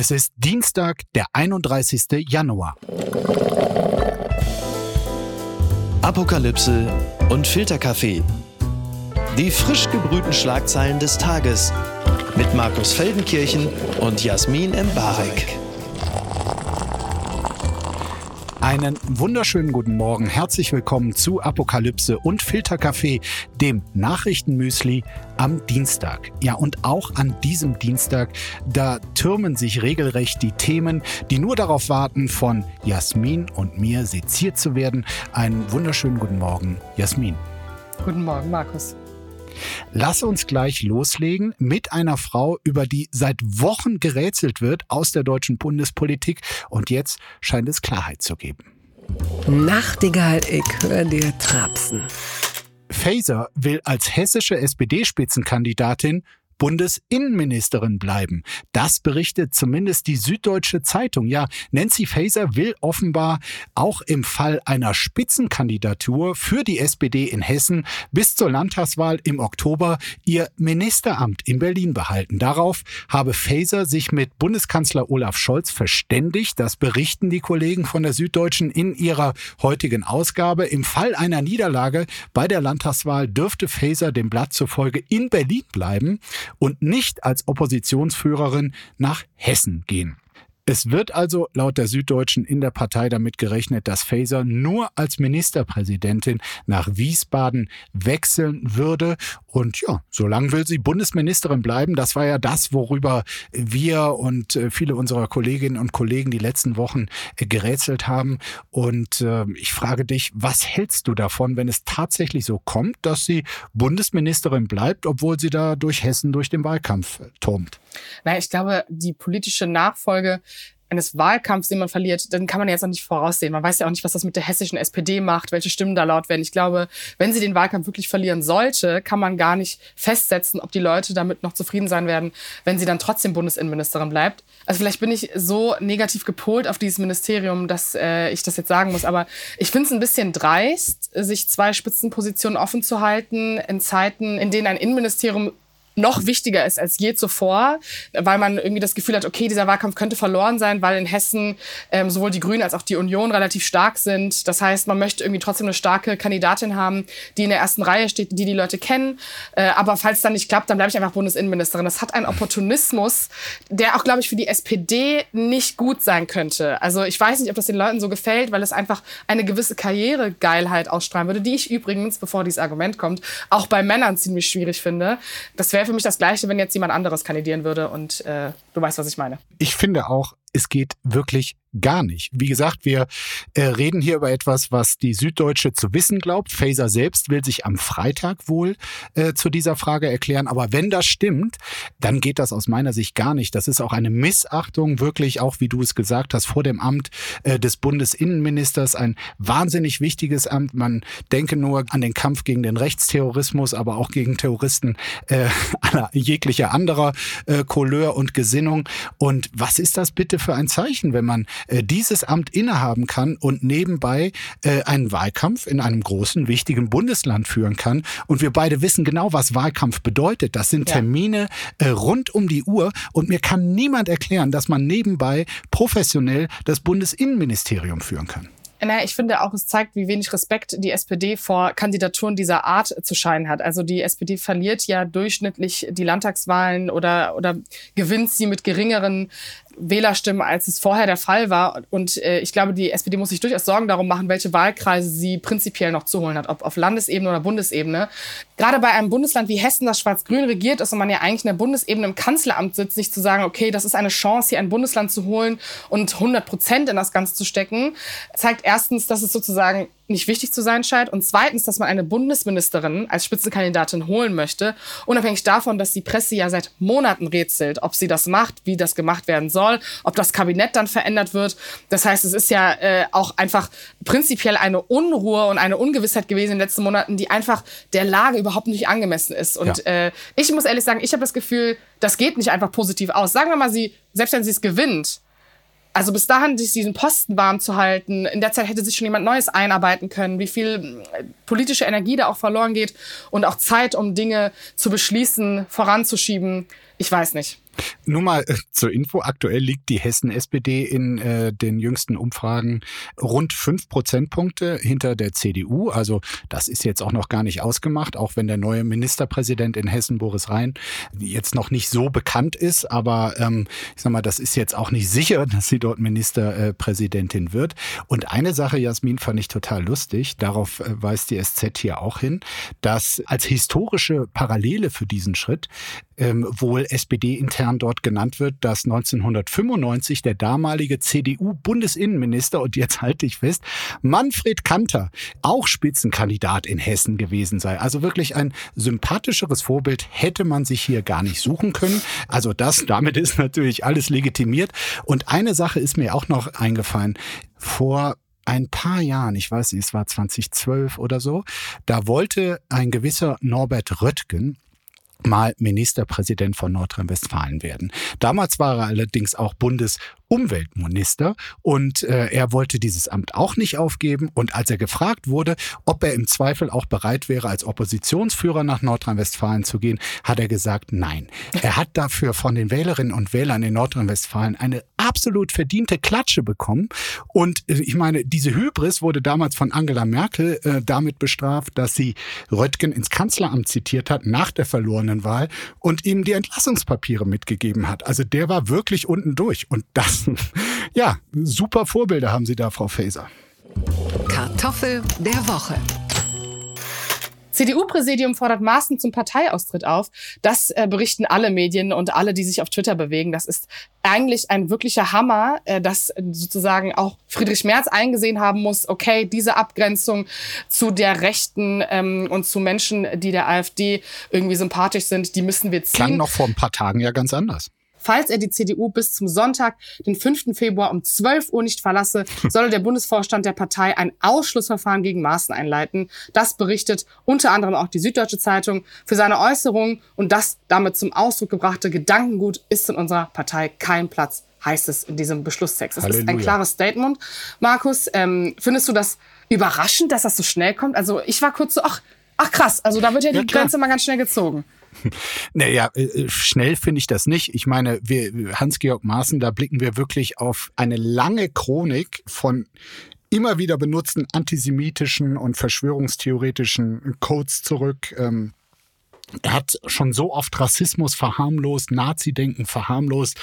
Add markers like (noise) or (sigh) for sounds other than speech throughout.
Es ist Dienstag, der 31. Januar. Apokalypse und Filterkaffee. Die frisch gebrühten Schlagzeilen des Tages mit Markus Feldenkirchen und Jasmin Embarek. Einen wunderschönen guten Morgen. Herzlich willkommen zu Apokalypse und Filterkaffee, dem Nachrichtenmüsli am Dienstag. Ja, und auch an diesem Dienstag, da türmen sich regelrecht die Themen, die nur darauf warten, von Jasmin und mir seziert zu werden. Einen wunderschönen guten Morgen, Jasmin. Guten Morgen, Markus. Lass uns gleich loslegen mit einer Frau, über die seit Wochen gerätselt wird aus der deutschen Bundespolitik. Und jetzt scheint es Klarheit zu geben. Nachtigall, ich höre dir trapsen. Faeser will als hessische SPD-Spitzenkandidatin Bundesinnenministerin bleiben. Das berichtet zumindest die Süddeutsche Zeitung. Ja, Nancy Faeser will offenbar auch im Fall einer Spitzenkandidatur für die SPD in Hessen bis zur Landtagswahl im Oktober ihr Ministeramt in Berlin behalten. Darauf habe Faeser sich mit Bundeskanzler Olaf Scholz verständigt. Das berichten die Kollegen von der Süddeutschen in ihrer heutigen Ausgabe. Im Fall einer Niederlage bei der Landtagswahl dürfte Faeser dem Blatt zufolge in Berlin bleiben und nicht als Oppositionsführerin nach Hessen gehen. Es wird also laut der Süddeutschen in der Partei damit gerechnet, dass Faeser nur als Ministerpräsidentin nach Wiesbaden wechseln würde. Und ja, solange will sie Bundesministerin bleiben. Das war ja das, worüber wir und äh, viele unserer Kolleginnen und Kollegen die letzten Wochen äh, gerätselt haben. Und äh, ich frage dich, was hältst du davon, wenn es tatsächlich so kommt, dass sie Bundesministerin bleibt, obwohl sie da durch Hessen durch den Wahlkampf turmt? Na, ich glaube, die politische Nachfolge eines Wahlkampfs, den man verliert, dann kann man jetzt noch nicht voraussehen. Man weiß ja auch nicht, was das mit der hessischen SPD macht, welche Stimmen da laut werden. Ich glaube, wenn sie den Wahlkampf wirklich verlieren sollte, kann man gar nicht festsetzen, ob die Leute damit noch zufrieden sein werden, wenn sie dann trotzdem Bundesinnenministerin bleibt. Also vielleicht bin ich so negativ gepolt auf dieses Ministerium, dass äh, ich das jetzt sagen muss. Aber ich finde es ein bisschen dreist, sich zwei Spitzenpositionen offen zu halten in Zeiten, in denen ein Innenministerium noch wichtiger ist als je zuvor, weil man irgendwie das Gefühl hat, okay, dieser Wahlkampf könnte verloren sein, weil in Hessen ähm, sowohl die Grünen als auch die Union relativ stark sind. Das heißt, man möchte irgendwie trotzdem eine starke Kandidatin haben, die in der ersten Reihe steht, die die Leute kennen. Äh, aber falls dann nicht klappt, dann bleibe ich einfach Bundesinnenministerin. Das hat einen Opportunismus, der auch, glaube ich, für die SPD nicht gut sein könnte. Also ich weiß nicht, ob das den Leuten so gefällt, weil es einfach eine gewisse Karrieregeilheit ausstrahlen würde, die ich übrigens, bevor dieses Argument kommt, auch bei Männern ziemlich schwierig finde. Das wäre für mich das Gleiche, wenn jetzt jemand anderes kandidieren würde und äh, du weißt, was ich meine. Ich finde auch, es geht wirklich gar nicht. Wie gesagt, wir äh, reden hier über etwas, was die Süddeutsche zu wissen glaubt. Faser selbst will sich am Freitag wohl äh, zu dieser Frage erklären. Aber wenn das stimmt, dann geht das aus meiner Sicht gar nicht. Das ist auch eine Missachtung, wirklich auch, wie du es gesagt hast, vor dem Amt äh, des Bundesinnenministers. Ein wahnsinnig wichtiges Amt. Man denke nur an den Kampf gegen den Rechtsterrorismus, aber auch gegen Terroristen äh, (laughs) aller jeglicher anderer äh, Couleur und Gesinnung. Und was ist das bitte für ein Zeichen, wenn man äh, dieses Amt innehaben kann und nebenbei äh, einen Wahlkampf in einem großen, wichtigen Bundesland führen kann. Und wir beide wissen genau, was Wahlkampf bedeutet. Das sind Termine äh, rund um die Uhr. Und mir kann niemand erklären, dass man nebenbei professionell das Bundesinnenministerium führen kann. Naja, ich finde auch, es zeigt, wie wenig Respekt die SPD vor Kandidaturen dieser Art zu scheinen hat. Also die SPD verliert ja durchschnittlich die Landtagswahlen oder, oder gewinnt sie mit geringeren Wählerstimmen, als es vorher der Fall war. Und äh, ich glaube, die SPD muss sich durchaus Sorgen darum machen, welche Wahlkreise sie prinzipiell noch zu holen hat, ob auf Landesebene oder Bundesebene. Gerade bei einem Bundesland wie Hessen, das schwarz-grün regiert ist und man ja eigentlich in der Bundesebene im Kanzleramt sitzt, sich zu sagen, okay, das ist eine Chance, hier ein Bundesland zu holen und 100 Prozent in das Ganze zu stecken, zeigt erstens, dass es sozusagen nicht wichtig zu sein scheint und zweitens, dass man eine Bundesministerin als Spitzenkandidatin holen möchte, unabhängig davon, dass die Presse ja seit Monaten rätselt, ob sie das macht, wie das gemacht werden soll, ob das Kabinett dann verändert wird. Das heißt, es ist ja äh, auch einfach prinzipiell eine Unruhe und eine Ungewissheit gewesen in den letzten Monaten, die einfach der Lage überhaupt nicht angemessen ist. Und ja. äh, ich muss ehrlich sagen, ich habe das Gefühl, das geht nicht einfach positiv aus. Sagen wir mal, sie, selbst wenn sie es gewinnt, also bis dahin sich diesen Posten warm zu halten, in der Zeit hätte sich schon jemand Neues einarbeiten können, wie viel äh, politische Energie da auch verloren geht und auch Zeit, um Dinge zu beschließen, voranzuschieben. Ich weiß nicht. Nur mal äh, zur Info, aktuell liegt die Hessen-SPD in äh, den jüngsten Umfragen rund fünf Prozentpunkte hinter der CDU. Also das ist jetzt auch noch gar nicht ausgemacht, auch wenn der neue Ministerpräsident in Hessen, Boris Rhein, jetzt noch nicht so bekannt ist. Aber ähm, ich sag mal, das ist jetzt auch nicht sicher, (laughs) dass sie dort Ministerpräsidentin wird. Und eine Sache, Jasmin, fand ich total lustig, darauf äh, weist die SZ hier auch hin, dass als historische Parallele für diesen Schritt ähm, wohl SPD-intern dort genannt wird, dass 1995 der damalige CDU-Bundesinnenminister, und jetzt halte ich fest, Manfred Kanter auch Spitzenkandidat in Hessen gewesen sei. Also wirklich ein sympathischeres Vorbild hätte man sich hier gar nicht suchen können. Also das, damit ist natürlich alles legitimiert. Und eine Sache ist mir auch noch eingefallen. Vor ein paar Jahren, ich weiß nicht, es war 2012 oder so, da wollte ein gewisser Norbert Röttgen mal Ministerpräsident von Nordrhein-Westfalen werden. Damals war er allerdings auch Bundes- Umweltminister und äh, er wollte dieses Amt auch nicht aufgeben. Und als er gefragt wurde, ob er im Zweifel auch bereit wäre, als Oppositionsführer nach Nordrhein-Westfalen zu gehen, hat er gesagt, nein. Er hat dafür von den Wählerinnen und Wählern in Nordrhein-Westfalen eine absolut verdiente Klatsche bekommen. Und äh, ich meine, diese Hybris wurde damals von Angela Merkel äh, damit bestraft, dass sie Röttgen ins Kanzleramt zitiert hat nach der verlorenen Wahl und ihm die Entlassungspapiere mitgegeben hat. Also der war wirklich unten durch. Und das (laughs) ja, super Vorbilder haben Sie da, Frau Faeser. Kartoffel der Woche. CDU-Präsidium fordert Maaßen zum Parteiaustritt auf. Das äh, berichten alle Medien und alle, die sich auf Twitter bewegen. Das ist eigentlich ein wirklicher Hammer, äh, dass sozusagen auch Friedrich Merz eingesehen haben muss, okay, diese Abgrenzung zu der Rechten ähm, und zu Menschen, die der AfD irgendwie sympathisch sind, die müssen wir ziehen. Klang noch vor ein paar Tagen ja ganz anders. Falls er die CDU bis zum Sonntag, den 5. Februar um 12 Uhr nicht verlasse, solle der Bundesvorstand der Partei ein Ausschlussverfahren gegen Maaßen einleiten. Das berichtet unter anderem auch die Süddeutsche Zeitung. Für seine Äußerungen und das damit zum Ausdruck gebrachte Gedankengut ist in unserer Partei kein Platz, heißt es in diesem Beschlusstext. Es ist ein klares Statement. Markus, ähm, findest du das überraschend, dass das so schnell kommt? Also ich war kurz so, ach, ach krass, also da wird ja die ja, Grenze mal ganz schnell gezogen. (laughs) Naja, äh, äh, schnell finde ich das nicht. Ich meine, wir, Hans-Georg Maaßen, da blicken wir wirklich auf eine lange Chronik von immer wieder benutzten antisemitischen und verschwörungstheoretischen Codes zurück. Ähm, er hat schon so oft Rassismus verharmlost, Nazi-Denken verharmlost.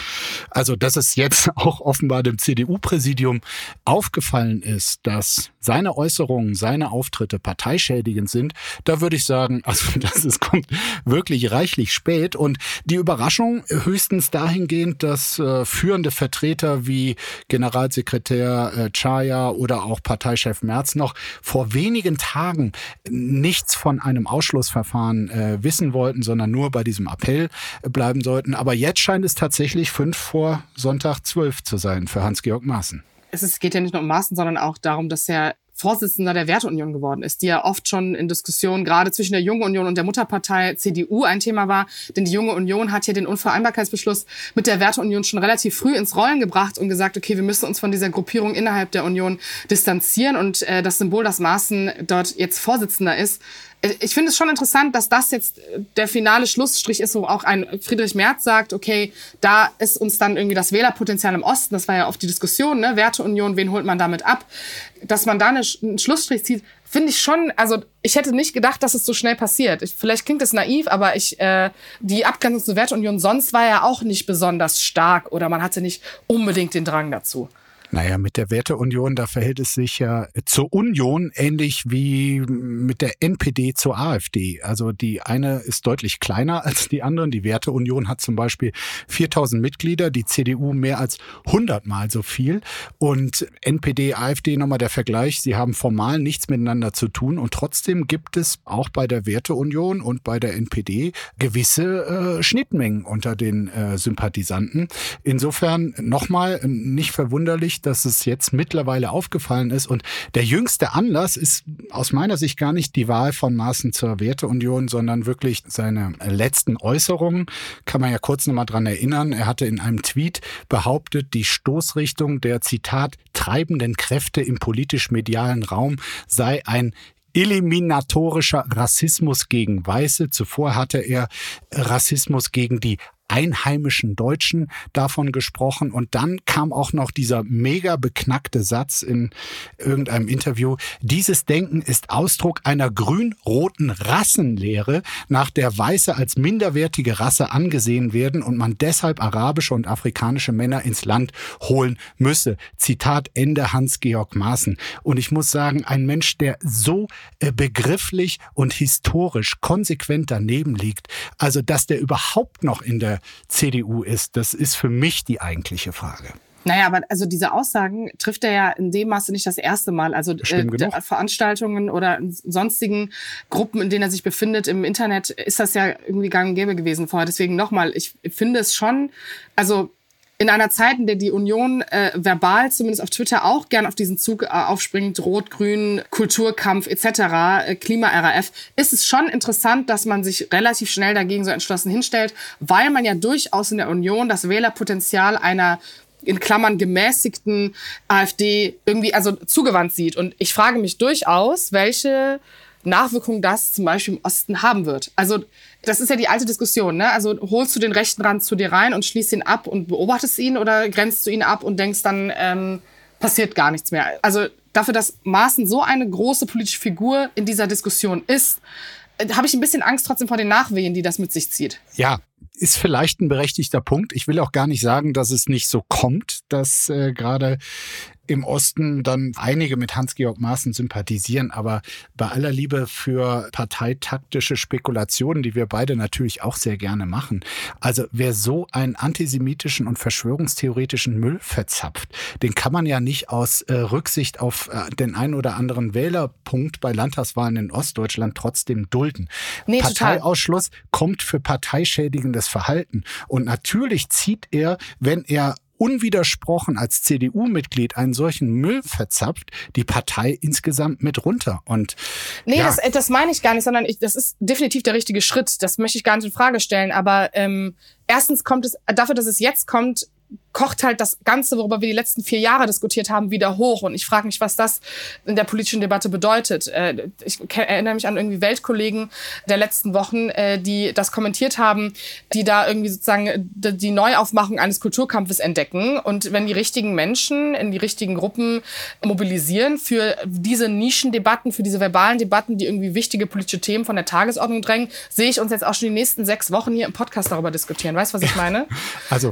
Also, dass es jetzt (laughs) auch offenbar dem CDU-Präsidium aufgefallen ist, dass seine Äußerungen, seine Auftritte parteischädigend sind, da würde ich sagen, (laughs) also das ist, kommt wirklich reichlich spät. Und die Überraschung höchstens dahingehend, dass äh, führende Vertreter wie Generalsekretär äh, Chaya oder auch Parteichef Merz noch vor wenigen Tagen nichts von einem Ausschlussverfahren äh, wissen wissen wollten, sondern nur bei diesem Appell bleiben sollten. Aber jetzt scheint es tatsächlich fünf vor Sonntag zwölf zu sein für Hans-Georg Maaßen. Es geht ja nicht nur um Maaßen, sondern auch darum, dass er Vorsitzender der Werteunion geworden ist, die ja oft schon in Diskussionen gerade zwischen der Jungen Union und der Mutterpartei CDU ein Thema war. Denn die Junge Union hat ja den Unvereinbarkeitsbeschluss mit der Werteunion schon relativ früh ins Rollen gebracht und gesagt, okay, wir müssen uns von dieser Gruppierung innerhalb der Union distanzieren. Und äh, das Symbol, dass Maaßen dort jetzt Vorsitzender ist, äh, ich finde es schon interessant, dass das jetzt der finale Schlussstrich ist, wo auch ein Friedrich Merz sagt, okay, da ist uns dann irgendwie das Wählerpotenzial im Osten, das war ja oft die Diskussion, ne? Werteunion, wen holt man damit ab? Dass man da einen Schlussstrich zieht, finde ich schon, also ich hätte nicht gedacht, dass es so schnell passiert. Ich, vielleicht klingt es naiv, aber ich, äh, die Abgrenzung zur Werteunion sonst war ja auch nicht besonders stark oder man hatte nicht unbedingt den Drang dazu. Naja, mit der Werteunion, da verhält es sich ja zur Union ähnlich wie mit der NPD zur AfD. Also die eine ist deutlich kleiner als die anderen. Die Werteunion hat zum Beispiel 4000 Mitglieder, die CDU mehr als 100 mal so viel. Und NPD, AfD nochmal der Vergleich, sie haben formal nichts miteinander zu tun. Und trotzdem gibt es auch bei der Werteunion und bei der NPD gewisse äh, Schnittmengen unter den äh, Sympathisanten. Insofern nochmal nicht verwunderlich, dass es jetzt mittlerweile aufgefallen ist. Und der jüngste Anlass ist aus meiner Sicht gar nicht die Wahl von Maaßen zur Werteunion, sondern wirklich seine letzten Äußerungen. Kann man ja kurz nochmal dran erinnern. Er hatte in einem Tweet behauptet, die Stoßrichtung der Zitat treibenden Kräfte im politisch-medialen Raum sei ein eliminatorischer Rassismus gegen Weiße. Zuvor hatte er Rassismus gegen die einheimischen Deutschen davon gesprochen. Und dann kam auch noch dieser mega beknackte Satz in irgendeinem Interview. Dieses Denken ist Ausdruck einer grün-roten Rassenlehre, nach der Weiße als minderwertige Rasse angesehen werden und man deshalb arabische und afrikanische Männer ins Land holen müsse. Zitat Ende Hans-Georg Maaßen. Und ich muss sagen, ein Mensch, der so äh, begrifflich und historisch konsequent daneben liegt, also dass der überhaupt noch in der CDU ist, das ist für mich die eigentliche Frage. Naja, aber also diese Aussagen trifft er ja in dem Maße nicht das erste Mal. Also äh, Veranstaltungen oder sonstigen Gruppen, in denen er sich befindet im Internet, ist das ja irgendwie gang und gäbe gewesen vorher. Deswegen nochmal, ich finde es schon, also in einer Zeit, in der die Union äh, verbal zumindest auf Twitter auch gern auf diesen Zug äh, aufspringt, Rot-Grün, Kulturkampf etc., äh, Klima-RAF, ist es schon interessant, dass man sich relativ schnell dagegen so entschlossen hinstellt, weil man ja durchaus in der Union das Wählerpotenzial einer in Klammern gemäßigten AfD irgendwie also zugewandt sieht. Und ich frage mich durchaus, welche Nachwirkungen das zum Beispiel im Osten haben wird. Also das ist ja die alte Diskussion. Ne? Also holst du den rechten Rand zu dir rein und schließt ihn ab und beobachtest ihn oder grenzt du ihn ab und denkst dann, ähm, passiert gar nichts mehr. Also dafür, dass Maaßen so eine große politische Figur in dieser Diskussion ist, äh, habe ich ein bisschen Angst trotzdem vor den Nachwehen, die das mit sich zieht. Ja, ist vielleicht ein berechtigter Punkt. Ich will auch gar nicht sagen, dass es nicht so kommt, dass äh, gerade im Osten dann einige mit Hans-Georg Maaßen sympathisieren, aber bei aller Liebe für parteitaktische Spekulationen, die wir beide natürlich auch sehr gerne machen. Also wer so einen antisemitischen und verschwörungstheoretischen Müll verzapft, den kann man ja nicht aus äh, Rücksicht auf äh, den einen oder anderen Wählerpunkt bei Landtagswahlen in Ostdeutschland trotzdem dulden. Nee, Parteiausschluss total. kommt für parteischädigendes Verhalten. Und natürlich zieht er, wenn er unwidersprochen als CDU-Mitglied einen solchen Müll verzapft, die Partei insgesamt mit runter. Und nee, ja. das, äh, das meine ich gar nicht, sondern ich, das ist definitiv der richtige Schritt. Das möchte ich gar nicht in Frage stellen. Aber ähm, erstens kommt es dafür, dass es jetzt kommt, kocht halt das Ganze, worüber wir die letzten vier Jahre diskutiert haben, wieder hoch. Und ich frage mich, was das in der politischen Debatte bedeutet. Äh, ich erinnere mich an irgendwie Weltkollegen der letzten Wochen, äh, die das kommentiert haben, die da irgendwie sozusagen die Neuaufmachung eines Kulturkampfes entdecken. Und wenn die richtigen Menschen in die richtigen Gruppen mobilisieren für diese Nischendebatten, für diese verbalen Debatten, die irgendwie wichtige politische Themen von der Tagesordnung drängen, sehe ich uns jetzt auch schon die nächsten sechs Wochen hier im Podcast darüber diskutieren. Weißt du, was ich meine? (laughs) Also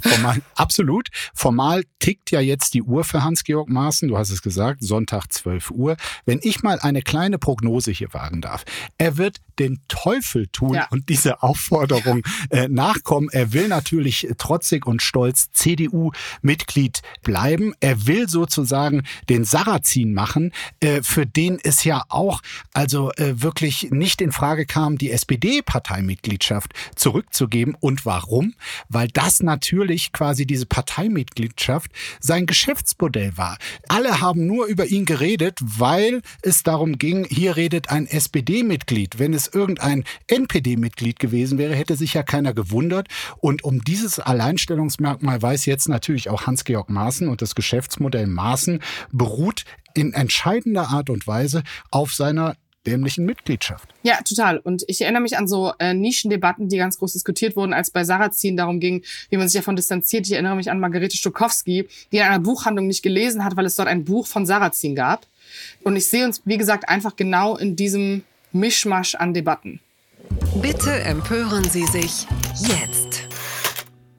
absolut. Formal tickt ja jetzt die Uhr für Hans-Georg Maaßen. Du hast es gesagt, Sonntag 12 Uhr. Wenn ich mal eine kleine Prognose hier wagen darf. Er wird den Teufel tun ja. und diese Aufforderung äh, nachkommen. Er will natürlich trotzig und stolz CDU-Mitglied bleiben. Er will sozusagen den Sarrazin machen, äh, für den es ja auch also äh, wirklich nicht in Frage kam, die SPD-Parteimitgliedschaft zurückzugeben. Und warum? Weil das natürlich quasi diese Parteimitgliedschaft sein Geschäftsmodell war. Alle haben nur über ihn geredet, weil es darum ging, hier redet ein SPD-Mitglied. Wenn es irgendein NPD-Mitglied gewesen wäre, hätte sich ja keiner gewundert. Und um dieses Alleinstellungsmerkmal weiß jetzt natürlich auch Hans-Georg Maaßen und das Geschäftsmodell Maaßen beruht in entscheidender Art und Weise auf seiner dämlichen Mitgliedschaft. Ja, total. Und ich erinnere mich an so äh, Nischendebatten, die ganz groß diskutiert wurden, als bei Sarrazin darum ging, wie man sich davon distanziert. Ich erinnere mich an Margarete Stokowski, die in einer Buchhandlung nicht gelesen hat, weil es dort ein Buch von Sarrazin gab. Und ich sehe uns, wie gesagt, einfach genau in diesem Mischmasch an Debatten. Bitte empören Sie sich jetzt.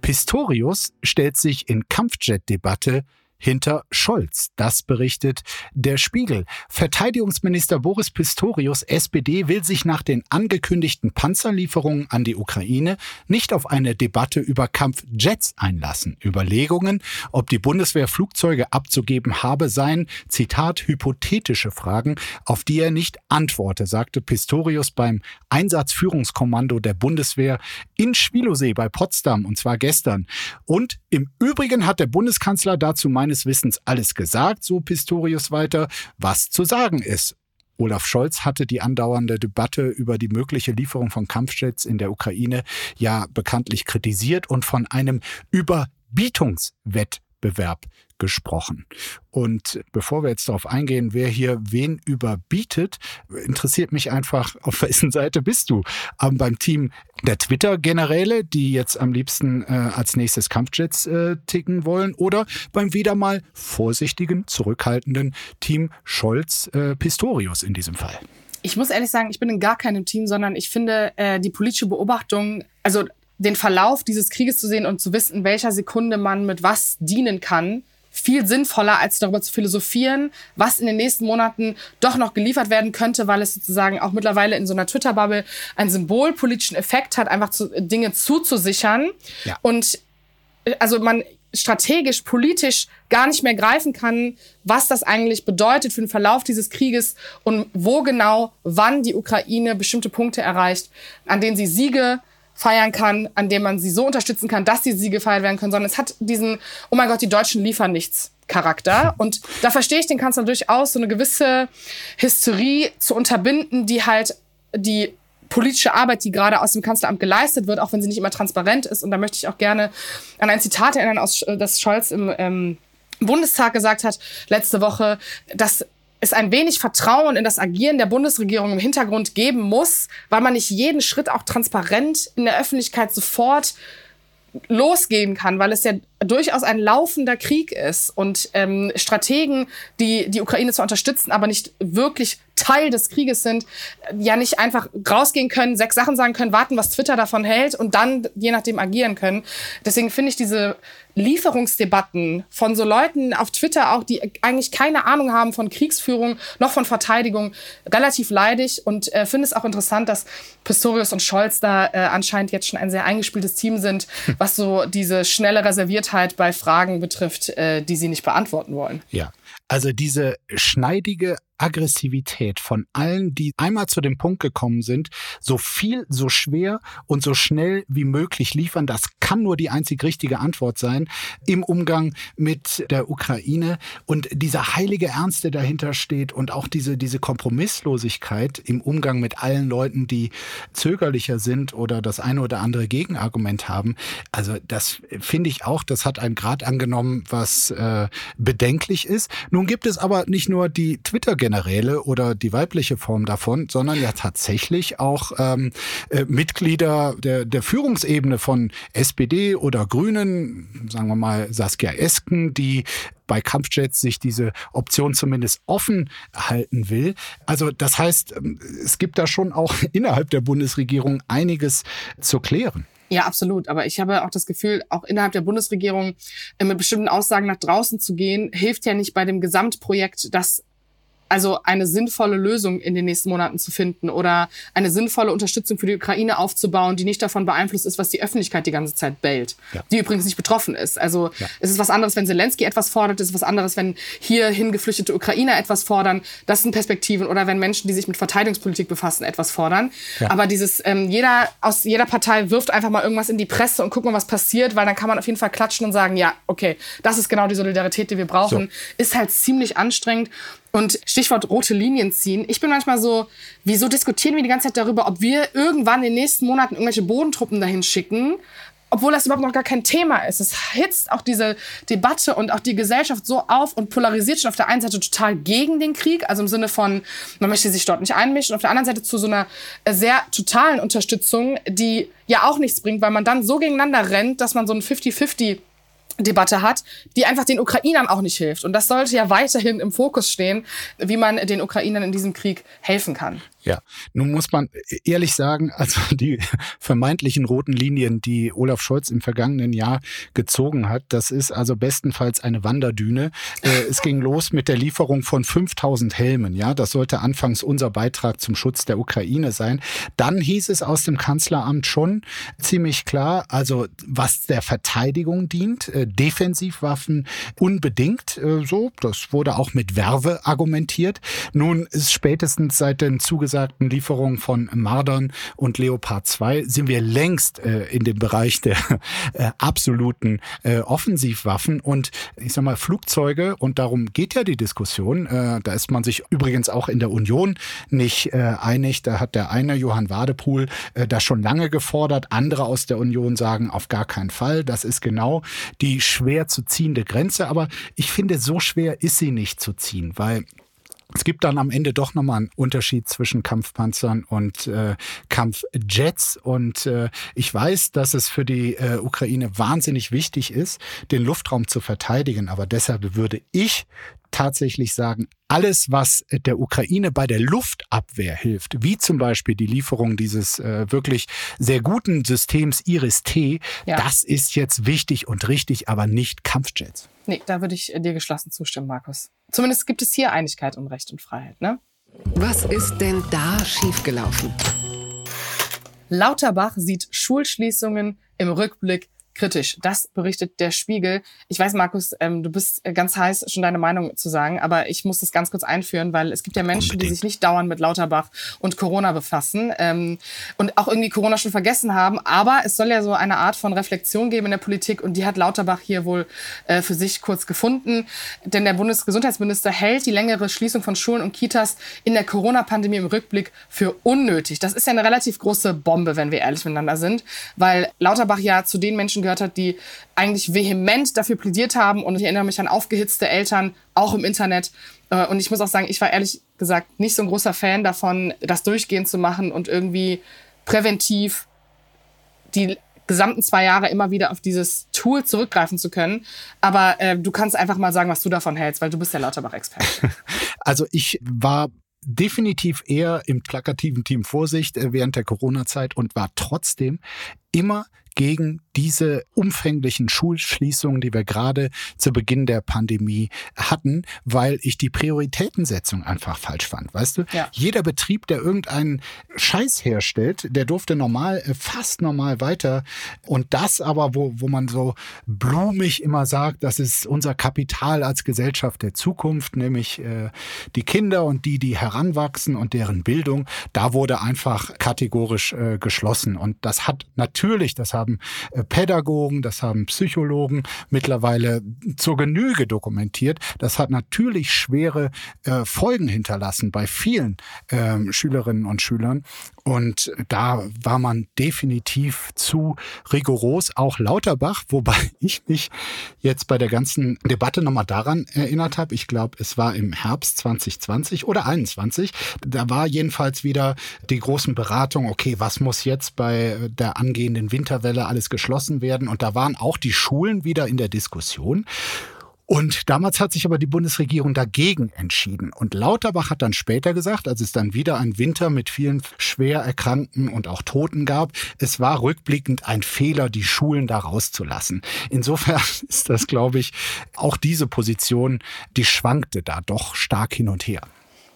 Pistorius stellt sich in Kampfjet-Debatte hinter Scholz. Das berichtet der Spiegel. Verteidigungsminister Boris Pistorius, SPD, will sich nach den angekündigten Panzerlieferungen an die Ukraine nicht auf eine Debatte über Kampfjets einlassen. Überlegungen, ob die Bundeswehr Flugzeuge abzugeben habe, seien, Zitat, hypothetische Fragen, auf die er nicht antworte, sagte Pistorius beim Einsatzführungskommando der Bundeswehr in Schwilosee bei Potsdam, und zwar gestern. Und im Übrigen hat der Bundeskanzler dazu mein meines Wissens alles gesagt, so Pistorius weiter, was zu sagen ist. Olaf Scholz hatte die andauernde Debatte über die mögliche Lieferung von Kampfjets in der Ukraine ja bekanntlich kritisiert und von einem Überbietungswettbewerb gesprochen. Und bevor wir jetzt darauf eingehen, wer hier wen überbietet, interessiert mich einfach, (laughs) auf wessen Seite bist du? Aber beim Team der Twitter-Generäle, die jetzt am liebsten äh, als nächstes Kampfjets äh, ticken wollen, oder beim wieder mal vorsichtigen, zurückhaltenden Team Scholz-Pistorius äh, in diesem Fall? Ich muss ehrlich sagen, ich bin in gar keinem Team, sondern ich finde äh, die politische Beobachtung, also den Verlauf dieses Krieges zu sehen und zu wissen, in welcher Sekunde man mit was dienen kann, viel sinnvoller, als darüber zu philosophieren, was in den nächsten Monaten doch noch geliefert werden könnte, weil es sozusagen auch mittlerweile in so einer Twitter-Bubble einen symbolpolitischen Effekt hat, einfach zu, Dinge zuzusichern. Ja. Und äh, also man strategisch, politisch gar nicht mehr greifen kann, was das eigentlich bedeutet für den Verlauf dieses Krieges und wo genau, wann die Ukraine bestimmte Punkte erreicht, an denen sie Siege feiern kann, an dem man sie so unterstützen kann, dass die Siege gefeiert werden können, sondern es hat diesen, oh mein Gott, die Deutschen liefern nichts Charakter. (laughs) Und da verstehe ich den Kanzler durchaus, so eine gewisse Hysterie zu unterbinden, die halt die politische Arbeit, die gerade aus dem Kanzleramt geleistet wird, auch wenn sie nicht immer transparent ist. Und da möchte ich auch gerne an ein Zitat erinnern, aus, das Scholz im ähm, Bundestag gesagt hat letzte Woche, dass es ein wenig Vertrauen in das Agieren der Bundesregierung im Hintergrund geben muss, weil man nicht jeden Schritt auch transparent in der Öffentlichkeit sofort losgehen kann, weil es ja durchaus ein laufender Krieg ist und ähm, Strategen, die die Ukraine zu unterstützen, aber nicht wirklich Teil des Krieges sind, ja nicht einfach rausgehen können, sechs Sachen sagen können, warten, was Twitter davon hält und dann je nachdem agieren können. Deswegen finde ich diese Lieferungsdebatten von so Leuten auf Twitter auch, die eigentlich keine Ahnung haben von Kriegsführung noch von Verteidigung, relativ leidig und äh, finde es auch interessant, dass Pistorius und Scholz da äh, anscheinend jetzt schon ein sehr eingespieltes Team sind, was so diese schnelle Reserviertheit bei Fragen betrifft, äh, die sie nicht beantworten wollen. Ja. Also diese schneidige Aggressivität von allen, die einmal zu dem Punkt gekommen sind, so viel, so schwer und so schnell wie möglich liefern, das kann nur die einzig richtige Antwort sein im Umgang mit der Ukraine und dieser heilige Ernst, der dahinter steht und auch diese, diese Kompromisslosigkeit im Umgang mit allen Leuten, die zögerlicher sind oder das eine oder andere Gegenargument haben. Also das finde ich auch, das hat einen Grad angenommen, was äh, bedenklich ist. Nun gibt es aber nicht nur die Twitter-Generäle oder die weibliche Form davon, sondern ja tatsächlich auch ähm, äh, Mitglieder der, der Führungsebene von SPD oder Grünen, sagen wir mal Saskia Esken, die bei Kampfjets sich diese Option zumindest offen halten will. Also das heißt, ähm, es gibt da schon auch (laughs) innerhalb der Bundesregierung einiges zu klären. Ja, absolut. Aber ich habe auch das Gefühl, auch innerhalb der Bundesregierung äh, mit bestimmten Aussagen nach draußen zu gehen, hilft ja nicht bei dem Gesamtprojekt, das also eine sinnvolle Lösung in den nächsten Monaten zu finden oder eine sinnvolle Unterstützung für die Ukraine aufzubauen, die nicht davon beeinflusst ist, was die Öffentlichkeit die ganze Zeit bellt, ja. die übrigens nicht betroffen ist. Also ja. es ist was anderes, wenn Zelensky etwas fordert, es ist was anderes, wenn hierhin geflüchtete Ukrainer etwas fordern. Das sind Perspektiven oder wenn Menschen, die sich mit Verteidigungspolitik befassen, etwas fordern. Ja. Aber dieses ähm, jeder aus jeder Partei wirft einfach mal irgendwas in die Presse und guckt mal, was passiert, weil dann kann man auf jeden Fall klatschen und sagen, ja, okay, das ist genau die Solidarität, die wir brauchen. So. Ist halt ziemlich anstrengend und Stichwort rote Linien ziehen. Ich bin manchmal so, wieso diskutieren wir die ganze Zeit darüber, ob wir irgendwann in den nächsten Monaten irgendwelche Bodentruppen dahin schicken? Obwohl das überhaupt noch gar kein Thema ist. Es hitzt auch diese Debatte und auch die Gesellschaft so auf und polarisiert schon auf der einen Seite total gegen den Krieg, also im Sinne von, man möchte sich dort nicht einmischen, auf der anderen Seite zu so einer sehr totalen Unterstützung, die ja auch nichts bringt, weil man dann so gegeneinander rennt, dass man so ein 50-50 Debatte hat, die einfach den Ukrainern auch nicht hilft. Und das sollte ja weiterhin im Fokus stehen, wie man den Ukrainern in diesem Krieg helfen kann. Ja, nun muss man ehrlich sagen, also die vermeintlichen roten Linien, die Olaf Scholz im vergangenen Jahr gezogen hat, das ist also bestenfalls eine Wanderdüne. Äh, es ging los mit der Lieferung von 5000 Helmen. Ja, das sollte anfangs unser Beitrag zum Schutz der Ukraine sein. Dann hieß es aus dem Kanzleramt schon ziemlich klar, also was der Verteidigung dient, äh, Defensivwaffen unbedingt äh, so. Das wurde auch mit Werbe argumentiert. Nun ist spätestens seit den zugesagten zugesagten Lieferungen von Mardern und Leopard 2 sind wir längst äh, in dem Bereich der (laughs) äh, absoluten äh, Offensivwaffen und ich sag mal Flugzeuge und darum geht ja die Diskussion. Äh, da ist man sich übrigens auch in der Union nicht äh, einig. Da hat der eine Johann Wadepool äh, das schon lange gefordert. Andere aus der Union sagen auf gar keinen Fall. Das ist genau die schwer zu ziehende Grenze. Aber ich finde, so schwer ist sie nicht zu ziehen, weil es gibt dann am Ende doch nochmal einen Unterschied zwischen Kampfpanzern und äh, Kampfjets. Und äh, ich weiß, dass es für die äh, Ukraine wahnsinnig wichtig ist, den Luftraum zu verteidigen. Aber deshalb würde ich tatsächlich sagen, alles, was der Ukraine bei der Luftabwehr hilft, wie zum Beispiel die Lieferung dieses äh, wirklich sehr guten Systems Iris-T, ja. das ist jetzt wichtig und richtig, aber nicht Kampfjets. Nee, da würde ich dir geschlossen zustimmen, Markus. Zumindest gibt es hier Einigkeit um Recht und Freiheit, ne? Was ist denn da schiefgelaufen? Lauterbach sieht Schulschließungen im Rückblick kritisch. Das berichtet der Spiegel. Ich weiß, Markus, ähm, du bist ganz heiß, schon deine Meinung zu sagen, aber ich muss das ganz kurz einführen, weil es gibt ja Menschen, Unbedingt. die sich nicht dauernd mit Lauterbach und Corona befassen ähm, und auch irgendwie Corona schon vergessen haben. Aber es soll ja so eine Art von Reflexion geben in der Politik und die hat Lauterbach hier wohl äh, für sich kurz gefunden. Denn der Bundesgesundheitsminister hält die längere Schließung von Schulen und Kitas in der Corona-Pandemie im Rückblick für unnötig. Das ist ja eine relativ große Bombe, wenn wir ehrlich miteinander sind, weil Lauterbach ja zu den Menschen gehört hat, die eigentlich vehement dafür plädiert haben. Und ich erinnere mich an aufgehitzte Eltern, auch im Internet. Äh, und ich muss auch sagen, ich war ehrlich gesagt nicht so ein großer Fan davon, das durchgehend zu machen und irgendwie präventiv die gesamten zwei Jahre immer wieder auf dieses Tool zurückgreifen zu können. Aber äh, du kannst einfach mal sagen, was du davon hältst, weil du bist der Lauterbach-Experte. (laughs) Also ich war definitiv eher im plakativen Team Vorsicht äh, während der Corona-Zeit und war trotzdem immer gegen diese umfänglichen Schulschließungen, die wir gerade zu Beginn der Pandemie hatten, weil ich die Prioritätensetzung einfach falsch fand. Weißt du, ja. jeder Betrieb, der irgendeinen Scheiß herstellt, der durfte normal, äh, fast normal weiter. Und das aber, wo, wo man so blumig immer sagt, das ist unser Kapital als Gesellschaft der Zukunft, nämlich äh, die Kinder und die, die heranwachsen und deren Bildung, da wurde einfach kategorisch äh, geschlossen. Und das hat natürlich, das haben äh, Pädagogen, das haben Psychologen mittlerweile zur Genüge dokumentiert. Das hat natürlich schwere äh, Folgen hinterlassen bei vielen äh, Schülerinnen und Schülern. Und da war man definitiv zu rigoros, auch Lauterbach, wobei (laughs) ich mich jetzt bei der ganzen Debatte nochmal daran erinnert habe. Ich glaube, es war im Herbst 2020 oder 21. Da war jedenfalls wieder die großen Beratungen, okay, was muss jetzt bei der angehenden Winterwelle alles geschlossen werden? Und da waren auch die Schulen wieder in der Diskussion. Und damals hat sich aber die Bundesregierung dagegen entschieden. Und Lauterbach hat dann später gesagt, als es dann wieder ein Winter mit vielen schwer Erkrankten und auch Toten gab, es war rückblickend ein Fehler, die Schulen da rauszulassen. Insofern (laughs) ist das, glaube ich, auch diese Position, die schwankte da doch stark hin und her.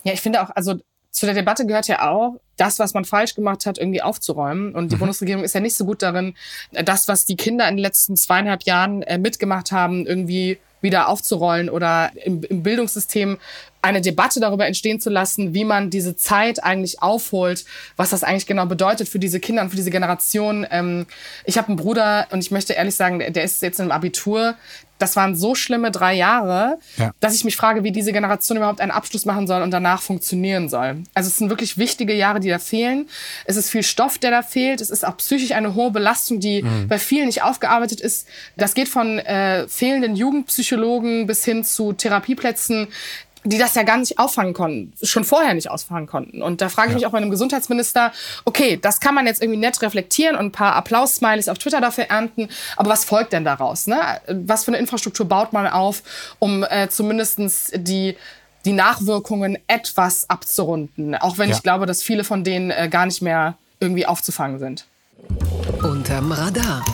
Ja, ich finde auch, also zu der Debatte gehört ja auch, das, was man falsch gemacht hat, irgendwie aufzuräumen. Und die mhm. Bundesregierung ist ja nicht so gut darin, das, was die Kinder in den letzten zweieinhalb Jahren äh, mitgemacht haben, irgendwie wieder aufzurollen oder im, im Bildungssystem eine Debatte darüber entstehen zu lassen, wie man diese Zeit eigentlich aufholt, was das eigentlich genau bedeutet für diese Kinder und für diese Generation. Ähm, ich habe einen Bruder und ich möchte ehrlich sagen, der ist jetzt im Abitur. Das waren so schlimme drei Jahre, ja. dass ich mich frage, wie diese Generation überhaupt einen Abschluss machen soll und danach funktionieren soll. Also es sind wirklich wichtige Jahre, die da fehlen. Es ist viel Stoff, der da fehlt. Es ist auch psychisch eine hohe Belastung, die mhm. bei vielen nicht aufgearbeitet ist. Das geht von äh, fehlenden Jugendpsychologen bis hin zu Therapieplätzen die das ja gar nicht auffangen konnten, schon vorher nicht ausfangen konnten. Und da frage ich ja. mich auch bei einem Gesundheitsminister, okay, das kann man jetzt irgendwie nett reflektieren und ein paar Applaus-Smileys auf Twitter dafür ernten, aber was folgt denn daraus? Ne? Was für eine Infrastruktur baut man auf, um äh, zumindestens die die Nachwirkungen etwas abzurunden, auch wenn ja. ich glaube, dass viele von denen äh, gar nicht mehr irgendwie aufzufangen sind. Unterm Radar.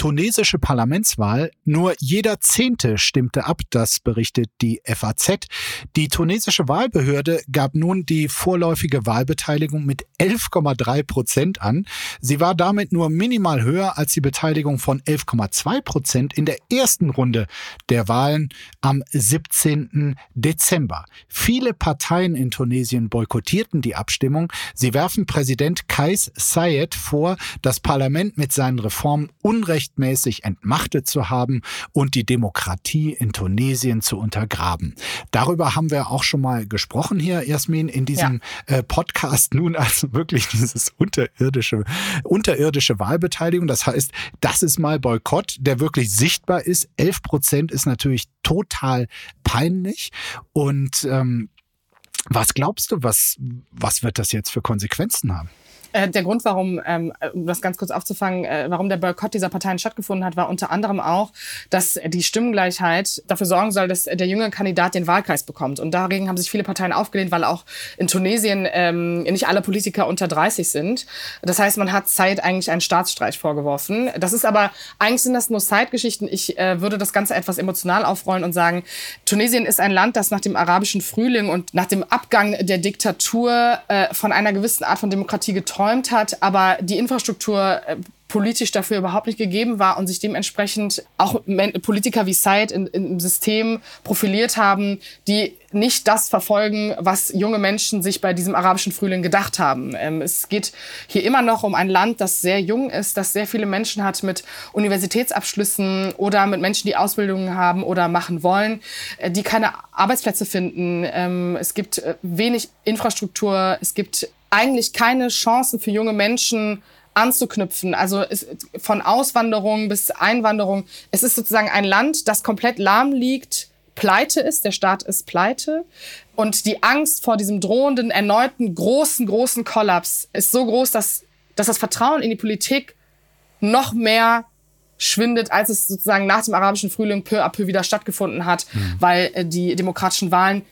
Tunesische Parlamentswahl. Nur jeder Zehnte stimmte ab, das berichtet die FAZ. Die tunesische Wahlbehörde gab nun die vorläufige Wahlbeteiligung mit 11,3 Prozent an. Sie war damit nur minimal höher als die Beteiligung von 11,2 Prozent in der ersten Runde der Wahlen am 17. Dezember. Viele Parteien in Tunesien boykottierten die Abstimmung. Sie werfen Präsident Kais Sayed vor, das Parlament mit seinen Reformen unrechtmäßig entmachtet zu haben und die Demokratie in Tunesien zu untergraben. Darüber haben wir auch schon mal gesprochen hier, Jasmin, in diesem ja. äh, Podcast. Nun also (laughs) wirklich dieses unterirdische, unterirdische Wahlbeteiligung. Das heißt, das ist mal Boykott, der wirklich sichtbar ist. 11 Prozent ist natürlich total peinlich und ähm, was glaubst du, was, was wird das jetzt für Konsequenzen haben? Äh, der Grund, warum, ähm, um das ganz kurz aufzufangen, äh, warum der Boykott dieser Parteien stattgefunden hat, war unter anderem auch, dass die Stimmengleichheit dafür sorgen soll, dass der junge Kandidat den Wahlkreis bekommt. Und dagegen haben sich viele Parteien aufgelehnt, weil auch in Tunesien ähm, nicht alle Politiker unter 30 sind. Das heißt, man hat Zeit eigentlich einen Staatsstreich vorgeworfen. Das ist aber, eigentlich sind das nur Zeitgeschichten. Ich äh, würde das Ganze etwas emotional aufrollen und sagen, Tunesien ist ein Land, das nach dem arabischen Frühling und nach dem Abgang der Diktatur äh, von einer gewissen Art von Demokratie geträumt geträumt hat, aber die Infrastruktur äh, politisch dafür überhaupt nicht gegeben war und sich dementsprechend auch Politiker wie Said in, im System profiliert haben, die nicht das verfolgen, was junge Menschen sich bei diesem arabischen Frühling gedacht haben. Ähm, es geht hier immer noch um ein Land, das sehr jung ist, das sehr viele Menschen hat mit Universitätsabschlüssen oder mit Menschen, die Ausbildungen haben oder machen wollen, äh, die keine Arbeitsplätze finden. Ähm, es gibt äh, wenig Infrastruktur, es gibt eigentlich keine Chancen für junge Menschen anzuknüpfen. Also es, von Auswanderung bis Einwanderung. Es ist sozusagen ein Land, das komplett lahm liegt, pleite ist. Der Staat ist pleite. Und die Angst vor diesem drohenden, erneuten, großen, großen Kollaps ist so groß, dass, dass das Vertrauen in die Politik noch mehr schwindet, als es sozusagen nach dem arabischen Frühling peu à peu wieder stattgefunden hat, mhm. weil äh, die demokratischen Wahlen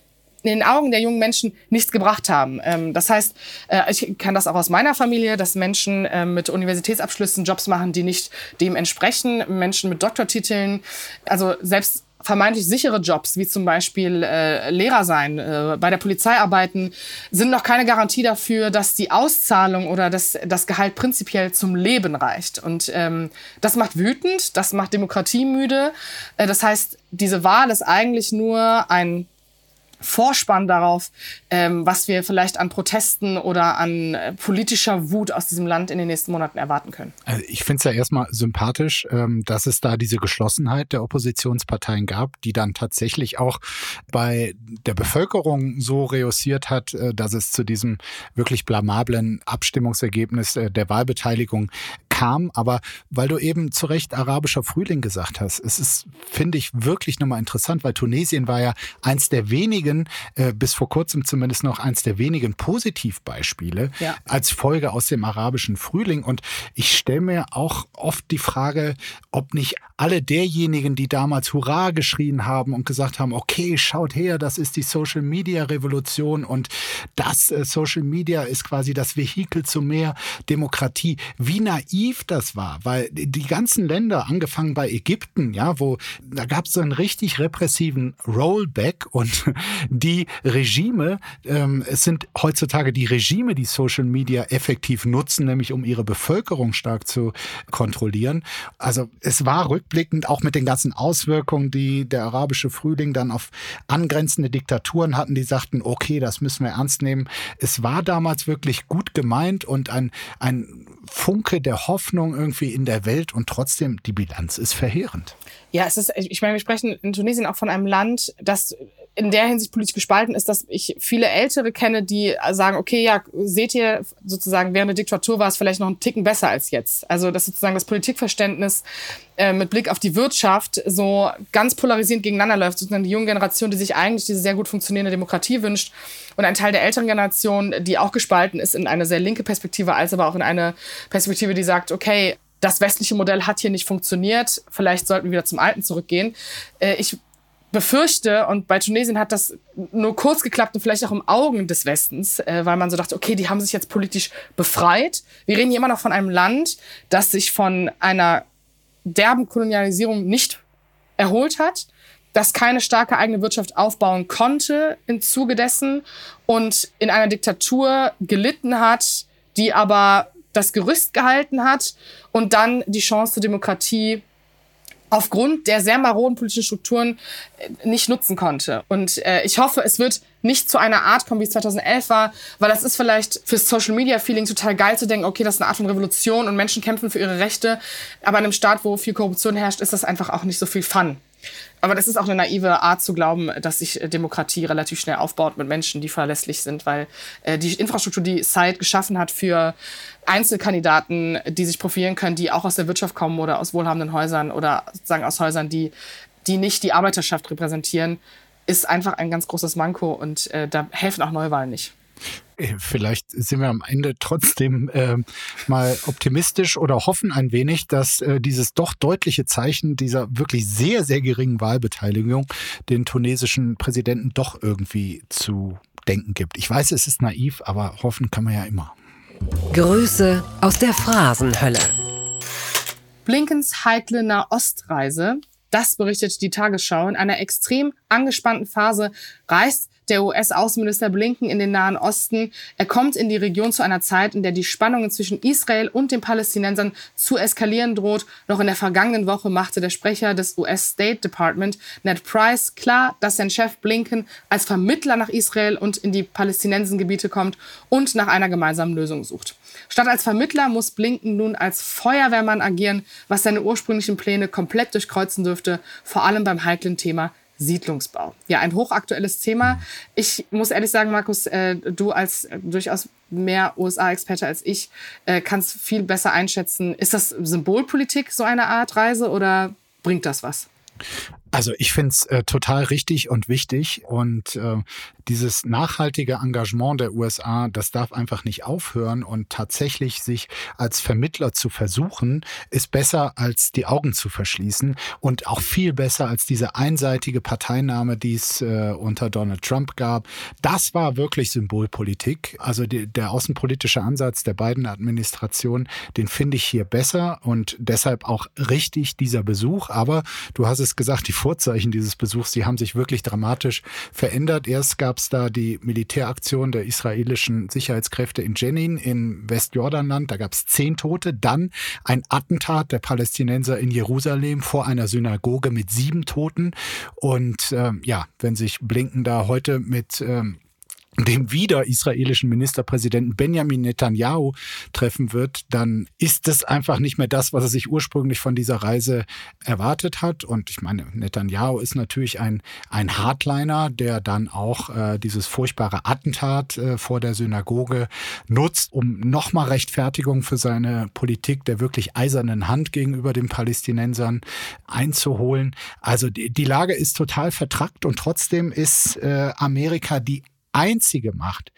in den Augen der jungen Menschen nichts gebracht haben. Ähm, das heißt, äh, ich kann das auch aus meiner Familie, dass Menschen äh, mit Universitätsabschlüssen Jobs machen, die nicht dem entsprechen. Menschen mit Doktortiteln, also selbst vermeintlich sichere Jobs, wie zum Beispiel äh, Lehrer sein, äh, bei der Polizei arbeiten, sind noch keine Garantie dafür, dass die Auszahlung oder das, das Gehalt prinzipiell zum Leben reicht. Und ähm, das macht wütend, das macht Demokratie müde. Äh, das heißt, diese Wahl ist eigentlich nur ein Vorspann darauf, ähm, was wir vielleicht an Protesten oder an äh, politischer Wut aus diesem Land in den nächsten Monaten erwarten können. Also ich finde es ja erstmal sympathisch, ähm, dass es da diese Geschlossenheit der Oppositionsparteien gab, die dann tatsächlich auch bei der Bevölkerung so reussiert hat, äh, dass es zu diesem wirklich blamablen Abstimmungsergebnis äh, der Wahlbeteiligung kam. Aber weil du eben zu Recht arabischer Frühling gesagt hast, es ist, finde ich, wirklich nochmal interessant, weil Tunesien war ja eins der wenigen wenigen, äh, bis vor kurzem zumindest noch eins der wenigen Positivbeispiele ja. als Folge aus dem arabischen Frühling. Und ich stelle mir auch oft die Frage, ob nicht alle derjenigen, die damals Hurra geschrien haben und gesagt haben, okay, schaut her, das ist die Social Media Revolution und das äh, Social Media ist quasi das Vehikel zu mehr Demokratie. Wie naiv das war, weil die ganzen Länder, angefangen bei Ägypten, ja, wo da gab es so einen richtig repressiven Rollback und die Regime, ähm, es sind heutzutage die Regime, die Social Media effektiv nutzen, nämlich um ihre Bevölkerung stark zu kontrollieren. Also es war rückblickend auch mit den ganzen Auswirkungen, die der arabische Frühling dann auf angrenzende Diktaturen hatten, die sagten, okay, das müssen wir ernst nehmen. Es war damals wirklich gut gemeint und ein, ein Funke der Hoffnung irgendwie in der Welt und trotzdem die Bilanz ist verheerend. Ja, es ist, ich meine, wir sprechen in Tunesien auch von einem Land, das in der Hinsicht politisch gespalten ist, dass ich viele Ältere kenne, die sagen, okay, ja, seht ihr, sozusagen während der Diktatur war es vielleicht noch einen Ticken besser als jetzt. Also dass sozusagen das Politikverständnis äh, mit Blick auf die Wirtschaft so ganz polarisierend gegeneinander läuft. Sozusagen die junge Generation, die sich eigentlich diese sehr gut funktionierende Demokratie wünscht und ein Teil der älteren Generation, die auch gespalten ist in eine sehr linke Perspektive, als aber auch in eine Perspektive, die sagt, okay, das westliche Modell hat hier nicht funktioniert, vielleicht sollten wir wieder zum Alten zurückgehen. Äh, ich befürchte, und bei Tunesien hat das nur kurz geklappt und vielleicht auch im Augen des Westens, äh, weil man so dachte, okay, die haben sich jetzt politisch befreit. Wir reden hier immer noch von einem Land, das sich von einer derben Kolonialisierung nicht erholt hat, das keine starke eigene Wirtschaft aufbauen konnte im Zuge dessen und in einer Diktatur gelitten hat, die aber das Gerüst gehalten hat und dann die Chance zur Demokratie aufgrund der sehr maroden politischen Strukturen äh, nicht nutzen konnte. Und äh, ich hoffe, es wird nicht zu einer Art kommen, wie es 2011 war, weil das ist vielleicht fürs Social Media Feeling total geil zu denken, okay, das ist eine Art von Revolution und Menschen kämpfen für ihre Rechte. Aber in einem Staat, wo viel Korruption herrscht, ist das einfach auch nicht so viel Fun. Aber das ist auch eine naive Art zu glauben, dass sich äh, Demokratie relativ schnell aufbaut mit Menschen, die verlässlich sind, weil äh, die Infrastruktur, die Side geschaffen hat für Einzelkandidaten, die sich profilieren können, die auch aus der Wirtschaft kommen oder aus wohlhabenden Häusern oder sozusagen aus Häusern, die, die nicht die Arbeiterschaft repräsentieren, ist einfach ein ganz großes Manko und äh, da helfen auch Neuwahlen nicht. Äh, vielleicht sind wir am Ende trotzdem äh, mal optimistisch oder hoffen ein wenig, dass äh, dieses doch deutliche Zeichen dieser wirklich sehr, sehr geringen Wahlbeteiligung den tunesischen Präsidenten doch irgendwie zu denken gibt. Ich weiß, es ist naiv, aber hoffen kann man ja immer. Grüße aus der Phrasenhölle. Blinkens heikle Nahostreise, das berichtet die Tagesschau. In einer extrem angespannten Phase reist der US-Außenminister Blinken in den Nahen Osten. Er kommt in die Region zu einer Zeit, in der die Spannungen zwischen Israel und den Palästinensern zu eskalieren droht. Noch in der vergangenen Woche machte der Sprecher des US State Department, Ned Price, klar, dass sein Chef Blinken als Vermittler nach Israel und in die Palästinensengebiete kommt und nach einer gemeinsamen Lösung sucht. Statt als Vermittler muss Blinken nun als Feuerwehrmann agieren, was seine ursprünglichen Pläne komplett durchkreuzen dürfte, vor allem beim heiklen Thema Siedlungsbau. Ja, ein hochaktuelles Thema. Ich muss ehrlich sagen, Markus, äh, du als äh, durchaus mehr USA-Experte als ich, äh, kannst viel besser einschätzen. Ist das Symbolpolitik, so eine Art Reise, oder bringt das was? Also ich finde es äh, total richtig und wichtig und äh, dieses nachhaltige Engagement der USA, das darf einfach nicht aufhören und tatsächlich sich als Vermittler zu versuchen, ist besser als die Augen zu verschließen und auch viel besser als diese einseitige Parteinahme, die es äh, unter Donald Trump gab. Das war wirklich Symbolpolitik. Also die, der außenpolitische Ansatz der beiden Administrationen, den finde ich hier besser und deshalb auch richtig dieser Besuch. Aber du hast es gesagt, die Vorzeichen dieses Besuchs, die haben sich wirklich dramatisch verändert. Erst gab es da die Militäraktion der israelischen Sicherheitskräfte in Jenin in Westjordanland. Da gab es zehn Tote. Dann ein Attentat der Palästinenser in Jerusalem vor einer Synagoge mit sieben Toten. Und ähm, ja, wenn sich Blinken da heute mit ähm, dem wieder israelischen Ministerpräsidenten Benjamin Netanyahu treffen wird, dann ist das einfach nicht mehr das, was er sich ursprünglich von dieser Reise erwartet hat. Und ich meine, Netanyahu ist natürlich ein, ein Hardliner, der dann auch äh, dieses furchtbare Attentat äh, vor der Synagoge nutzt, um nochmal Rechtfertigung für seine Politik der wirklich eisernen Hand gegenüber den Palästinensern einzuholen. Also die, die Lage ist total vertrackt und trotzdem ist äh, Amerika die einzige Macht,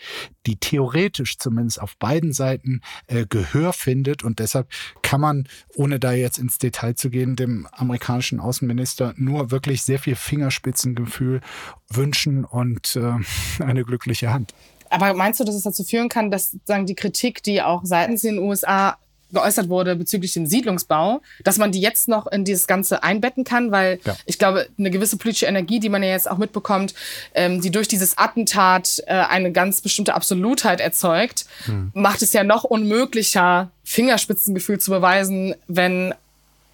die theoretisch zumindest auf beiden Seiten äh, Gehör findet. Und deshalb kann man, ohne da jetzt ins Detail zu gehen, dem amerikanischen Außenminister nur wirklich sehr viel Fingerspitzengefühl wünschen und äh, (laughs) eine glückliche Hand. Aber meinst du, dass es dazu führen kann, dass sagen die Kritik, die auch seitens den USA geäußert wurde bezüglich den Siedlungsbau, dass man die jetzt noch in dieses Ganze einbetten kann, weil ja. ich glaube, eine gewisse politische Energie, die man ja jetzt auch mitbekommt, ähm, die durch dieses Attentat äh, eine ganz bestimmte Absolutheit erzeugt, hm. macht es ja noch unmöglicher, Fingerspitzengefühl zu beweisen, wenn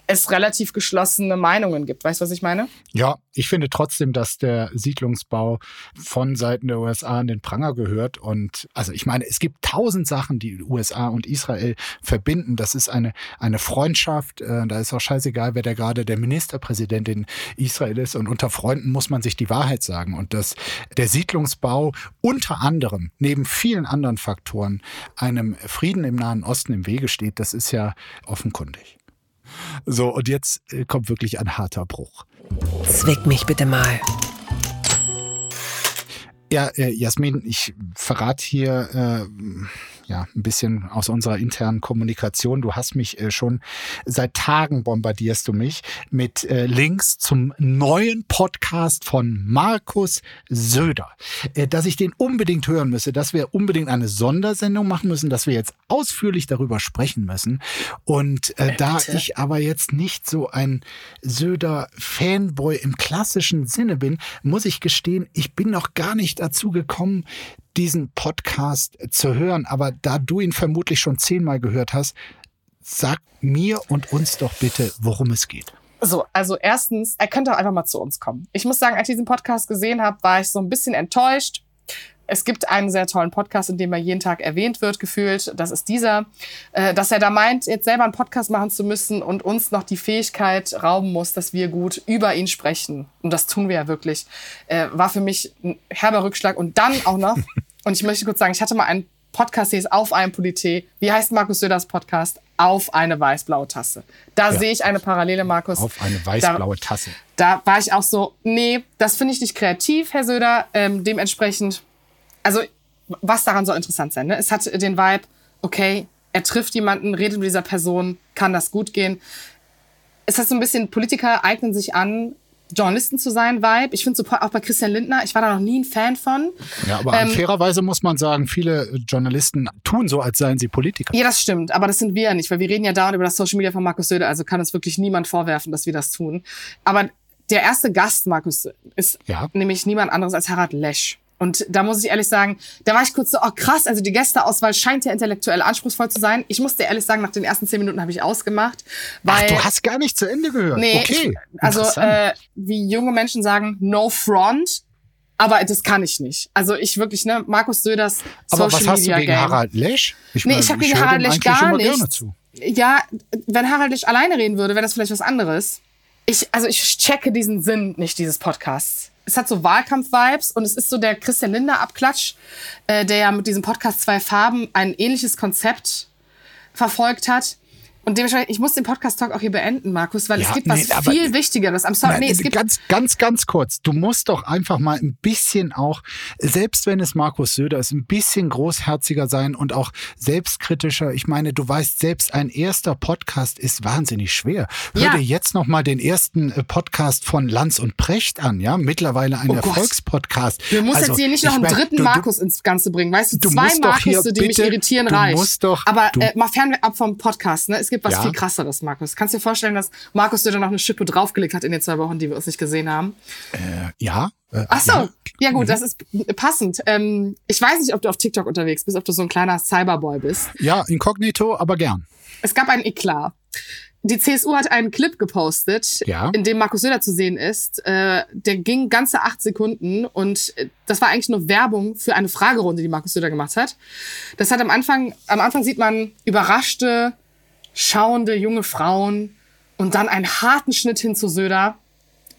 es relativ geschlossene Meinungen gibt. Weißt du, was ich meine? Ja, ich finde trotzdem, dass der Siedlungsbau von Seiten der USA an den Pranger gehört. Und also ich meine, es gibt tausend Sachen, die USA und Israel verbinden. Das ist eine, eine Freundschaft. Äh, da ist auch scheißegal, wer der gerade der Ministerpräsident in Israel ist. Und unter Freunden muss man sich die Wahrheit sagen. Und dass der Siedlungsbau unter anderem, neben vielen anderen Faktoren, einem Frieden im Nahen Osten im Wege steht, das ist ja offenkundig. So, und jetzt äh, kommt wirklich ein harter Bruch. Zwick mich bitte mal. Ja, äh, Jasmin, ich verrate hier äh, ja, ein bisschen aus unserer internen Kommunikation. Du hast mich äh, schon seit Tagen bombardierst du mich mit äh, Links zum neuen Podcast von Markus Söder. Äh, dass ich den unbedingt hören müsse, dass wir unbedingt eine Sondersendung machen müssen, dass wir jetzt ausführlich darüber sprechen müssen. Und äh, da ich aber jetzt nicht so ein Söder-Fanboy im klassischen Sinne bin, muss ich gestehen, ich bin noch gar nicht dazu gekommen, diesen Podcast zu hören. Aber da du ihn vermutlich schon zehnmal gehört hast, sag mir und uns doch bitte, worum es geht. So, also erstens, er könnte auch einfach mal zu uns kommen. Ich muss sagen, als ich diesen Podcast gesehen habe, war ich so ein bisschen enttäuscht. Es gibt einen sehr tollen Podcast, in dem er jeden Tag erwähnt wird, gefühlt. Das ist dieser. Äh, dass er da meint, jetzt selber einen Podcast machen zu müssen und uns noch die Fähigkeit rauben muss, dass wir gut über ihn sprechen. Und das tun wir ja wirklich. Äh, war für mich ein herber Rückschlag. Und dann auch noch, (laughs) und ich möchte kurz sagen, ich hatte mal einen Podcast, der ist auf einem Polité. Wie heißt Markus Söders Podcast? Auf eine weiß-blaue Tasse. Da ja. sehe ich eine Parallele, Markus. Auf eine weiß-blaue Tasse. Da, da war ich auch so, nee, das finde ich nicht kreativ, Herr Söder. Ähm, dementsprechend also was daran soll interessant sein? Ne? Es hat den Vibe, okay, er trifft jemanden, redet mit dieser Person, kann das gut gehen. Es hat so ein bisschen, Politiker eignen sich an, Journalisten zu sein, Vibe. Ich finde so auch bei Christian Lindner, ich war da noch nie ein Fan von. Ja, aber ähm, fairerweise muss man sagen, viele Journalisten tun so, als seien sie Politiker. Ja, das stimmt, aber das sind wir ja nicht, weil wir reden ja dauernd über das Social Media von Markus Söder, also kann uns wirklich niemand vorwerfen, dass wir das tun. Aber der erste Gast, Markus, ist ja. nämlich niemand anderes als Harald Lesch. Und da muss ich ehrlich sagen, da war ich kurz so, oh krass, also die Gästeauswahl scheint ja intellektuell anspruchsvoll zu sein. Ich musste ehrlich sagen, nach den ersten zehn Minuten habe ich ausgemacht. Weil, Ach, du hast gar nicht zu Ende gehört. Nee, okay. Ich, also äh, wie junge Menschen sagen, no front. Aber das kann ich nicht. Also ich wirklich, ne, Markus Söders Social Aber was hast Media du gegen Game. Harald Lesch? Ich nee, ich habe gegen Harald Lesch gar nichts. Ja, wenn Harald Lesch alleine reden würde, wäre das vielleicht was anderes. Ich, also ich checke diesen Sinn nicht dieses Podcasts es hat so Wahlkampf-Vibes und es ist so der Christian Linder-Abklatsch, äh, der ja mit diesem Podcast Zwei Farben ein ähnliches Konzept verfolgt hat. Und dementsprechend, ich muss den Podcast-Talk auch hier beenden, Markus, weil ja, es gibt nee, was viel Wichtigeres. I'm sorry, nee, es gibt ganz, ganz, ganz kurz. Du musst doch einfach mal ein bisschen auch, selbst wenn es Markus Söder ist, ein bisschen großherziger sein und auch selbstkritischer. Ich meine, du weißt selbst, ein erster Podcast ist wahnsinnig schwer. Hör ja. dir jetzt noch mal den ersten äh, Podcast von Lanz und Precht an, ja? Mittlerweile ein oh Erfolgspodcast. Du musst also, jetzt hier nicht noch einen mein, dritten du, Markus ins Ganze bringen. Weißt du, du zwei Markus, die bitte, mich irritieren, reicht. Aber äh, mal fernab vom Podcast, ne? Es gibt was ja. viel krasseres, Markus. Kannst du dir vorstellen, dass Markus dir dann noch eine Schippe draufgelegt hat in den zwei Wochen, die wir uns nicht gesehen haben? Äh, ja. Äh, Ach so, ja, ja gut, mhm. das ist passend. Ähm, ich weiß nicht, ob du auf TikTok unterwegs bist, ob du so ein kleiner Cyberboy bist. Ja, inkognito, aber gern. Es gab einen Eklat. Die CSU hat einen Clip gepostet, ja. in dem Markus Söder zu sehen ist. Äh, der ging ganze acht Sekunden und äh, das war eigentlich nur Werbung für eine Fragerunde, die Markus Söder gemacht hat. Das hat am Anfang, am Anfang sieht man überraschte schauende junge Frauen und dann einen harten Schnitt hin zu Söder,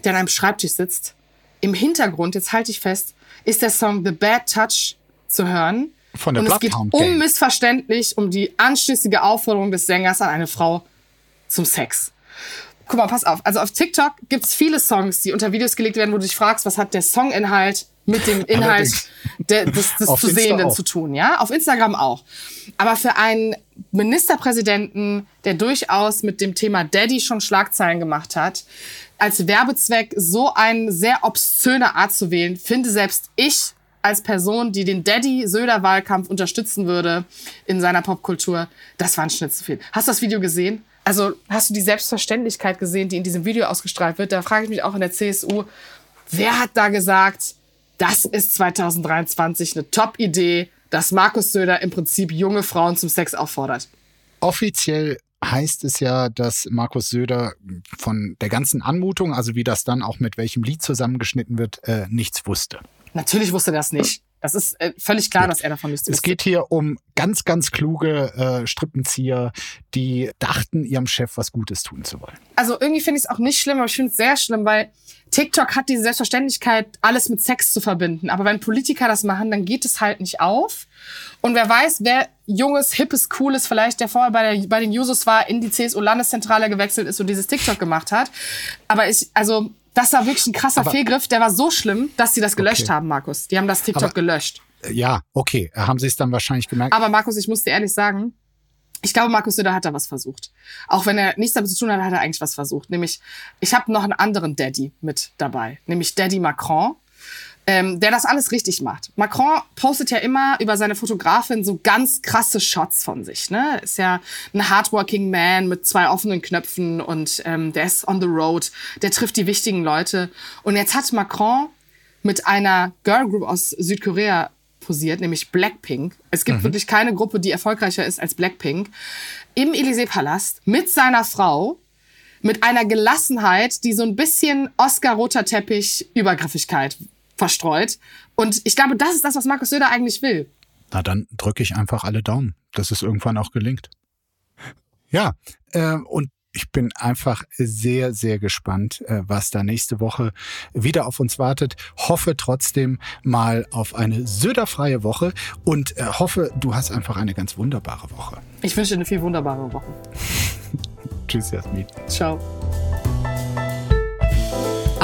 der an einem Schreibtisch sitzt. Im Hintergrund, jetzt halte ich fest, ist der Song The Bad Touch zu hören. Von der und es geht unmissverständlich um die anschließende Aufforderung des Sängers an eine Frau zum Sex. Guck mal, pass auf. Also auf TikTok gibt's viele Songs, die unter Videos gelegt werden, wo du dich fragst, was hat der Songinhalt mit dem Inhalt de, des, des zu Sehenden zu tun, ja? Auf Instagram auch. Aber für einen Ministerpräsidenten, der durchaus mit dem Thema Daddy schon Schlagzeilen gemacht hat, als Werbezweck so eine sehr obszöne Art zu wählen, finde selbst ich als Person, die den Daddy-Söder-Wahlkampf unterstützen würde in seiner Popkultur, das war ein Schnitt zu viel. Hast du das Video gesehen? Also hast du die Selbstverständlichkeit gesehen, die in diesem Video ausgestrahlt wird? Da frage ich mich auch in der CSU, wer hat da gesagt, das ist 2023 eine Top-Idee, dass Markus Söder im Prinzip junge Frauen zum Sex auffordert. Offiziell heißt es ja, dass Markus Söder von der ganzen Anmutung, also wie das dann auch mit welchem Lied zusammengeschnitten wird, äh, nichts wusste. Natürlich wusste er das nicht. Das ist äh, völlig klar, dass er davon nichts Es geht hier um ganz, ganz kluge äh, Strippenzieher, die dachten, ihrem Chef was Gutes tun zu wollen. Also irgendwie finde ich es auch nicht schlimm, aber ich finde es sehr schlimm, weil TikTok hat diese Selbstverständlichkeit, alles mit Sex zu verbinden. Aber wenn Politiker das machen, dann geht es halt nicht auf. Und wer weiß, wer junges, hippes, cooles, vielleicht der vorher bei, der, bei den Jusos war, in die CSU-Landeszentrale gewechselt ist und dieses TikTok gemacht hat. Aber ich, also, das war wirklich ein krasser aber, Fehlgriff. Der war so schlimm, dass sie das gelöscht okay. haben, Markus. Die haben das TikTok aber, gelöscht. ja, okay, haben sie es dann wahrscheinlich gemerkt. Aber Markus, ich muss dir ehrlich sagen, ich glaube, Markus Söder hat da was versucht. Auch wenn er nichts damit zu tun hat, hat er eigentlich was versucht. Nämlich, ich habe noch einen anderen Daddy mit dabei, nämlich Daddy Macron ähm, der das alles richtig macht. Macron postet ja immer über seine Fotografin so ganz krasse Shots von sich. Ne? Ist ja ein hardworking Man mit zwei offenen Knöpfen und ähm, der ist on the road, der trifft die wichtigen Leute. Und jetzt hat Macron mit einer Girl Group aus Südkorea posiert, nämlich Blackpink. Es gibt mhm. wirklich keine Gruppe, die erfolgreicher ist als Blackpink. Im Élysée-Palast mit seiner Frau mit einer Gelassenheit, die so ein bisschen Oscar-roter Teppich Übergriffigkeit verstreut. Und ich glaube, das ist das, was Markus Söder eigentlich will. Na, dann drücke ich einfach alle Daumen, dass es irgendwann auch gelingt. Ja, äh, und ich bin einfach sehr, sehr gespannt, äh, was da nächste Woche wieder auf uns wartet. Hoffe trotzdem mal auf eine Söderfreie Woche und äh, hoffe, du hast einfach eine ganz wunderbare Woche. Ich wünsche dir eine viel wunderbare Woche. (laughs) Tschüss, Jasmin. Ciao.